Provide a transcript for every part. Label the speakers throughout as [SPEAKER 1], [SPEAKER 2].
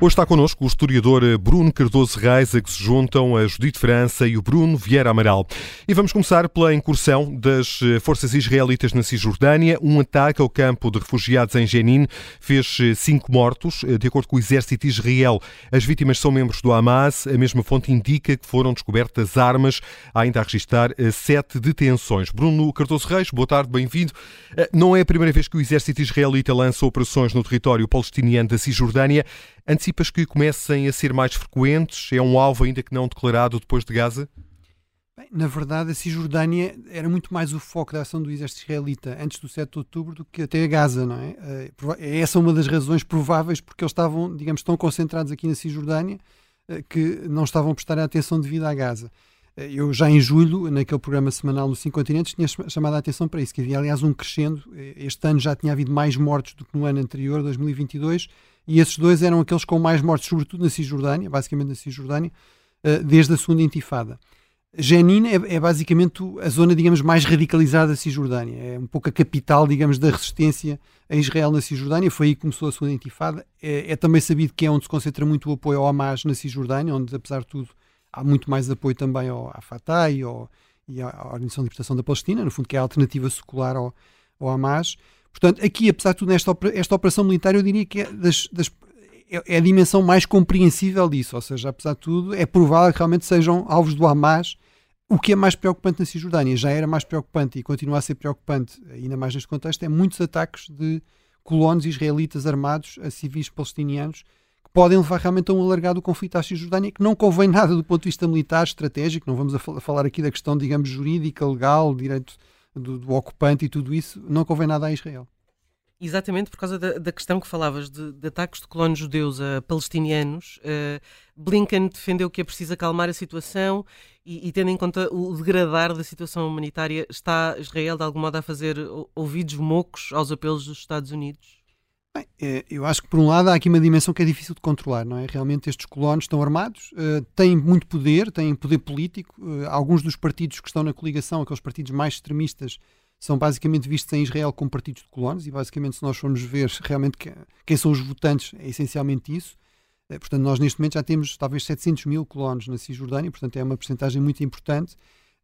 [SPEAKER 1] Hoje está connosco o historiador Bruno Cardoso Reis, a que se juntam a Judite França e o Bruno Vieira Amaral. E vamos começar pela incursão das eh, forças israelitas na Cisjordânia. Um ataque ao campo de refugiados em Jenin fez eh, cinco mortos. Eh, de acordo com o exército de Israel, as vítimas são membros do Hamas. A mesma fonte indica que foram descobertas armas. Há ainda a registrar sete detenções. Bruno Cardoso Reis, boa tarde, bem-vindo. Não é a primeira vez que o exército israelita lança operações no território palestiniano da Cisjordânia. Antecipas que comecem a ser mais frequentes? É um alvo ainda que não declarado depois de Gaza?
[SPEAKER 2] Bem, na verdade, a Cisjordânia era muito mais o foco da ação do exército israelita antes do 7 de outubro do que até a Gaza, não é? Eh, é essa uma das razões prováveis porque eles estavam, digamos, tão concentrados aqui na Cisjordânia eh, que não estavam a prestar atenção devida à Gaza. Eh, eu já em julho, naquele programa semanal nos Cinco Continentes, tinha chamado a atenção para isso, que havia aliás um crescendo. Este ano já tinha havido mais mortos do que no ano anterior, 2022, e esses dois eram aqueles com mais mortes, sobretudo na Cisjordânia, basicamente na Cisjordânia, uh, desde a segunda intifada. Jenin é, é, basicamente a zona, digamos, mais radicalizada da Cisjordânia. É um pouco a capital, digamos, da resistência a Israel na Cisjordânia. Foi aí que começou a segunda intifada. É, é também sabido que é onde se concentra muito o apoio ao Hamas na Cisjordânia, onde, apesar de tudo, há muito mais apoio também ao, à Fatah e, ao, e à Organização de Libertação da Palestina, no fundo, que é a alternativa secular ao, ao Hamas. Portanto, aqui, apesar de tudo, nesta esta operação militar, eu diria que é, das, das, é, é a dimensão mais compreensível disso. Ou seja, apesar de tudo, é provável que realmente sejam alvos do Hamas. O que é mais preocupante na Cisjordânia, já era mais preocupante e continua a ser preocupante, ainda mais neste contexto, é muitos ataques de colonos israelitas armados a civis palestinianos podem levar realmente a um alargado conflito à Cisjordânia, que não convém nada do ponto de vista militar, estratégico. Não vamos a falar aqui da questão, digamos, jurídica, legal, direito do, do, ocupante e tudo isso, não convém nada a Israel.
[SPEAKER 3] Exatamente por causa da, da questão que falavas de, de, ataques de colonos judeus a palestinianos, uh, Blinken defendeu que é preciso acalmar a situação e, e, tendo em conta o degradar da situação humanitária, está Israel de algum modo a fazer ouvidos mocos aos apelos dos Estados Unidos?
[SPEAKER 2] Bem, é, eu acho que, por um lado, há aqui uma dimensão que é difícil de controlar, não é? Realmente estes colonos estão armados, uh, têm muito poder, têm poder político. Uh, alguns dos partidos que estão na coligação, aqueles partidos mais extremistas, são basicamente vistos em Israel como partidos de colonos e, basicamente, se nós formos ver realmente que, quem são os votantes, é essencialmente isso. Portanto, nós neste momento já temos talvez 700 mil colonos na Cisjordânia, portanto é uma porcentagem muito importante.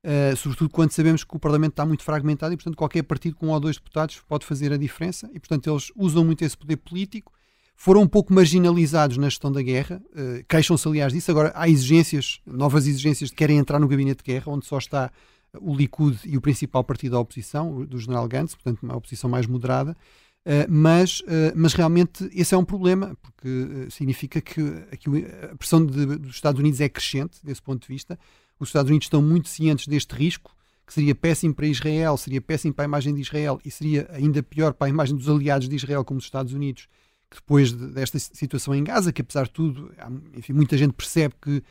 [SPEAKER 2] Uh, sobretudo quando sabemos que o Parlamento está muito fragmentado e, portanto, qualquer partido com um ou dois deputados pode fazer a diferença e, portanto, eles usam muito esse poder político. Foram um pouco marginalizados na gestão da guerra, uh, queixam-se, aliás, disso. Agora, há exigências, novas exigências de querem entrar no gabinete de guerra, onde só está o Likud e o principal partido da oposição, do general Gantz, portanto, uma oposição mais moderada. Uh, mas, uh, mas realmente esse é um problema, porque uh, significa que, que a pressão de, dos Estados Unidos é crescente desse ponto de vista. Os Estados Unidos estão muito cientes deste risco, que seria péssimo para Israel, seria péssimo para a imagem de Israel e seria ainda pior para a imagem dos aliados de Israel, como os Estados Unidos, que depois de, desta situação em Gaza, que apesar de tudo, enfim, muita gente percebe que, eh,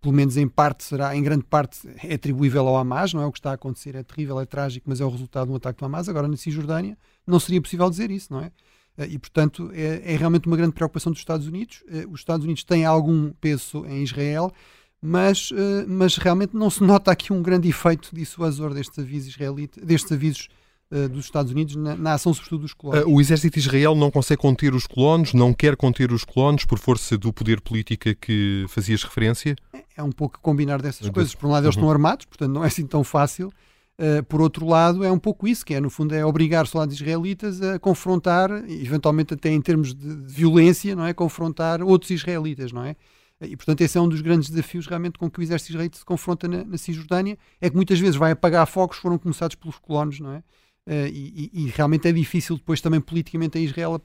[SPEAKER 2] pelo menos em parte, será, em grande parte, é atribuível ao Hamas, não é o que está a acontecer, é terrível, é trágico, mas é o resultado de um ataque do Hamas. Agora, na Cisjordânia, não seria possível dizer isso, não é? Eh, e, portanto, é, é realmente uma grande preocupação dos Estados Unidos. Eh, os Estados Unidos têm algum peso em Israel mas, mas realmente não se nota aqui um grande efeito dissuasor destes avisos israelitas, destes avisos uh, dos Estados Unidos na, na, ação, sobretudo dos colonos.
[SPEAKER 1] Uh, o exército de Israel não consegue conter os colonos, não quer conter os colonos por força do poder político que fazias referência?
[SPEAKER 2] É, é um pouco combinar dessas coisas. Por um lado, eles uhum. estão armados, portanto, não é assim tão fácil. Uh, por outro lado, é um pouco isso, que é, no fundo, é obrigar soldados israelitas a confrontar, eventualmente até em termos de, de violência, não é? Confrontar outros israelitas, não é? E, portanto, esse é um dos grandes desafios realmente com que o exército israelita se confronta na, na Cisjordânia, é que muitas vezes vai apagar focos que foram começados pelos colonos, não é? Uh, e, e, realmente é difícil depois também politicamente a Israel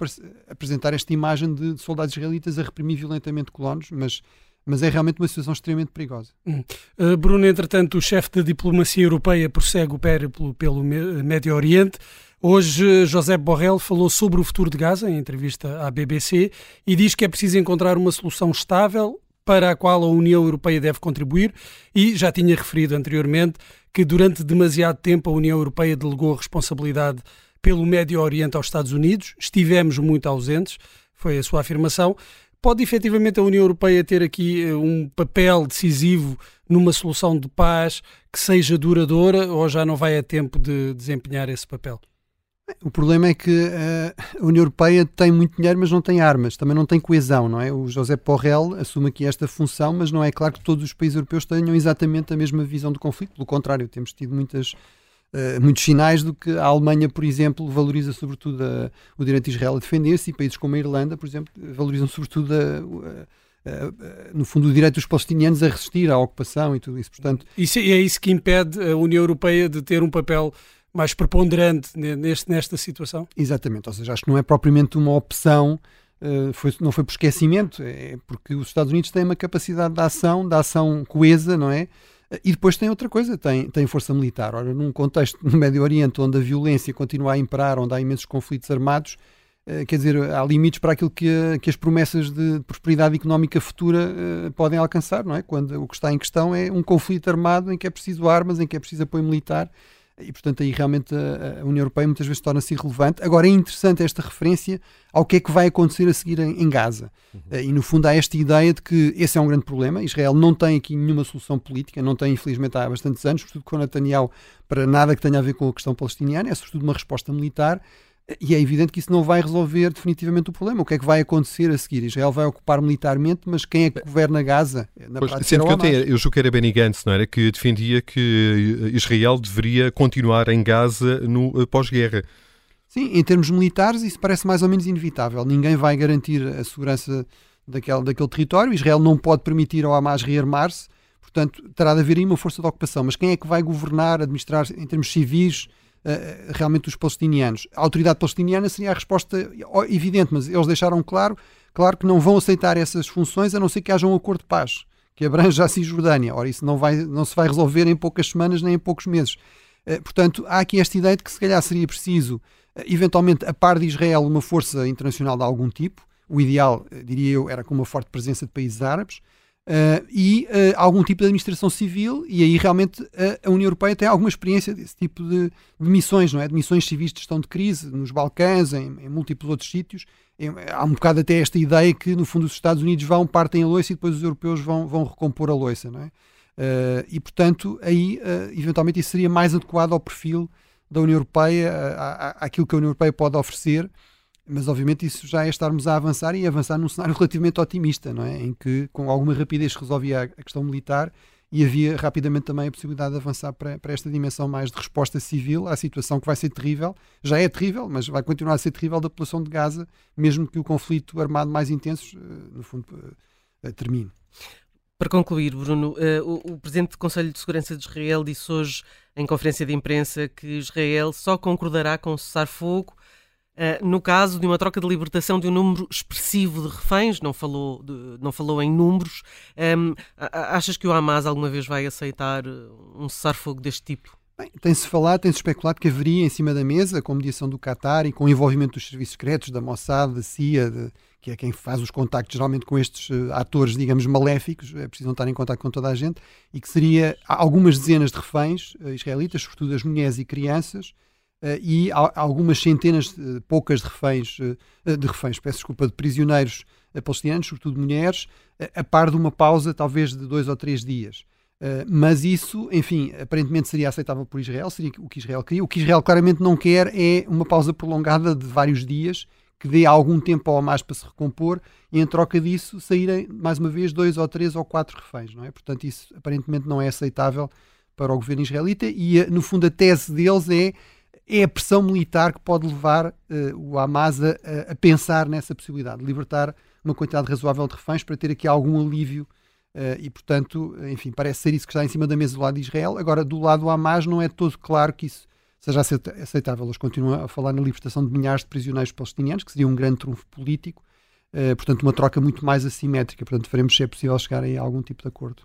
[SPEAKER 2] apresentar esta imagem de soldados israelitas a reprimir violentamente colonos, mas, mas é realmente uma situação extremamente perigosa.
[SPEAKER 4] Hum. Uh, Bruno, entretanto, o chefe da diplomacia europeia prossegue o périplo pelo Médio Oriente. Hoje, José Borrell falou sobre o futuro de Gaza em entrevista à BBC e diz que é preciso encontrar uma solução estável para a qual a União Europeia deve contribuir e já tinha referido anteriormente que durante demasiado tempo a União Europeia delegou a responsabilidade pelo Médio Oriente aos Estados Unidos, estivemos muito ausentes, foi a sua afirmação. Pode efetivamente a União Europeia ter aqui eh, um papel decisivo numa solução de paz que seja duradoura ou já não vai a tempo de desempenhar esse papel?
[SPEAKER 2] O problema é que uh, a União Europeia tem muito dinheiro, mas não tem armas, também não tem coesão, não é? O José Porrel assume aqui esta função, mas não é claro que todos os países europeus tenham exatamente a mesma visão do conflito. Pelo contrário, temos tido muitas, uh, muitos sinais do que a Alemanha, por exemplo, valoriza sobretudo a, o direito de Israel a defender-se e países como a Irlanda, por exemplo, valorizam sobretudo a, no fundo, o direito dos palestinianos a resistir à ocupação e tudo isso. Portanto,
[SPEAKER 4] isso é isso que impede a União Europeia de ter um papel mais preponderante neste, nesta situação?
[SPEAKER 2] Exatamente, ou seja, acho que não é propriamente uma opção, uh, foi, não foi por esquecimento, é porque os Estados Unidos têm uma capacidade de ação, de ação coesa, não é? E depois tem outra coisa, tem, tem força militar. Ora, num contexto no Médio Oriente onde a violência continua a imperar, onde há imensos conflitos armados, uh, quer dizer, há limites para aquilo que, que as promessas de prosperidade económica futura uh, podem alcançar, não é? Quando o que está em questão é um conflito armado em que é preciso armas, em que é preciso apoio militar e portanto aí realmente a, a União Europeia muitas vezes torna-se irrelevante. Agora é interessante esta referência ao que é que vai acontecer a seguir em, em Gaza. Uhum. Uh, e no fundo há esta ideia de que esse é um grande problema. Israel não tem aqui nenhuma solução política, não tem infelizmente há bastantes anos, sobretudo com Netanyahu, para nada que tenha a ver com a questão palestiniana, é sobretudo uma resposta militar. E é evidente que isso não vai resolver definitivamente o problema. O que é que vai acontecer a seguir? Israel vai ocupar militarmente, mas quem é que governa Gaza?
[SPEAKER 1] Na pois, sendo que eu, tenho, eu julgo que era Benny Gantz, não era? Que defendia que Israel deveria continuar em Gaza no eh, pós-guerra.
[SPEAKER 2] Sim, em termos militares, isso parece mais ou menos inevitável. Ninguém vai garantir a segurança daquele, daquele território. Israel não pode permitir ao Hamas rearmar-se. Portanto, terá de haver aí uma força de ocupação. Mas quem é que vai governar, administrar em termos civis? Uh, realmente os palestinianos. A autoridade palestiniana seria a resposta evidente, mas eles deixaram claro, claro que não vão aceitar essas funções a não ser que haja um acordo de paz que abranja a Cisjordânia. Ora, isso não, vai, não se vai resolver em poucas semanas nem em poucos meses. Uh, portanto, há aqui esta ideia de que se calhar seria preciso, uh, eventualmente, a par de Israel, uma força internacional de algum tipo. O ideal, diria eu, era com uma forte presença de países árabes. Uh, e uh, algum tipo de administração civil, e aí realmente a, a União Europeia tem alguma experiência desse tipo de, de, missões, não é? De missões civis de gestão de crise, nos Balcãs, em, em múltiplos outros sítios. há um bocado até esta ideia que, no fundo, os Estados Unidos vão, partem a loiça e depois os europeus vão, vão recompor a loiça, não é? Uh, e, portanto, aí, eventualmente, isso seria mais adequado ao perfil da União Europeia, àquilo que a União Europeia pode oferecer mas obviamente isso já é estarmos a avançar e avançar num cenário relativamente otimista, não é? Em que com alguma rapidez resolvia a questão militar e havia rapidamente também a possibilidade de avançar para, para esta dimensão mais de resposta civil à situação que vai ser terrível, já é terrível, mas vai continuar a ser terrível da população de Gaza, mesmo que o conflito armado mais intenso, eh, no fundo, eh, eh, termine.
[SPEAKER 3] Para concluir, Bruno, o, Presidente do Conselho de Segurança de Israel disse hoje em conferência de imprensa que Israel só concordará com cessar-fogo Uh, no caso de uma troca de libertação de um número expressivo de reféns, não falou, de, não falou em números, um, achas que o Hamas alguma vez vai aceitar um cessar-fogo deste tipo?
[SPEAKER 2] Tem-se falado, tem-se especulado que haveria em cima da mesa, com mediação do Qatar e com o envolvimento dos serviços secretos, da Mossad, da CIA, de, que é quem faz os contactos geralmente com estes uh, atores, digamos, maléficos, é preciso estar em contato com toda a gente, e que seria algumas dezenas de reféns uh, israelitas, sobretudo as mulheres e crianças, e algumas centenas, poucas de reféns, uh, de reféns, peço desculpa, de prisioneiros palestinianos, sobretudo mulheres, a par de uma pausa talvez de dois ou três dias. mas isso, enfim, aparentemente seria aceitável por Israel, seria o que Israel queria. O que Israel claramente não quer é uma pausa prolongada de vários dias, que dê algum tempo ao Hamas para se recompor e em troca disso saírem mais uma vez dois ou três ou quatro reféns, não é? Portanto, isso aparentemente não é aceitável para o governo israelita e no fundo a tese deles é é a pressão militar que pode levar uh, o Hamas a, a, pensar nessa possibilidade, de libertar uma quantidade razoável de reféns para ter aqui algum alívio uh, e, portanto, enfim, parece ser isso que está em cima da mesa do lado de Israel. Agora, do lado do Hamas, não é todo claro que isso seja aceitável. Eles continuam a falar na libertação de milhares de prisioneiros palestinianos, que seria um grande trunfo político, uh, portanto, uma troca muito mais assimétrica. Portanto, veremos se é possível chegar a algum tipo de acordo.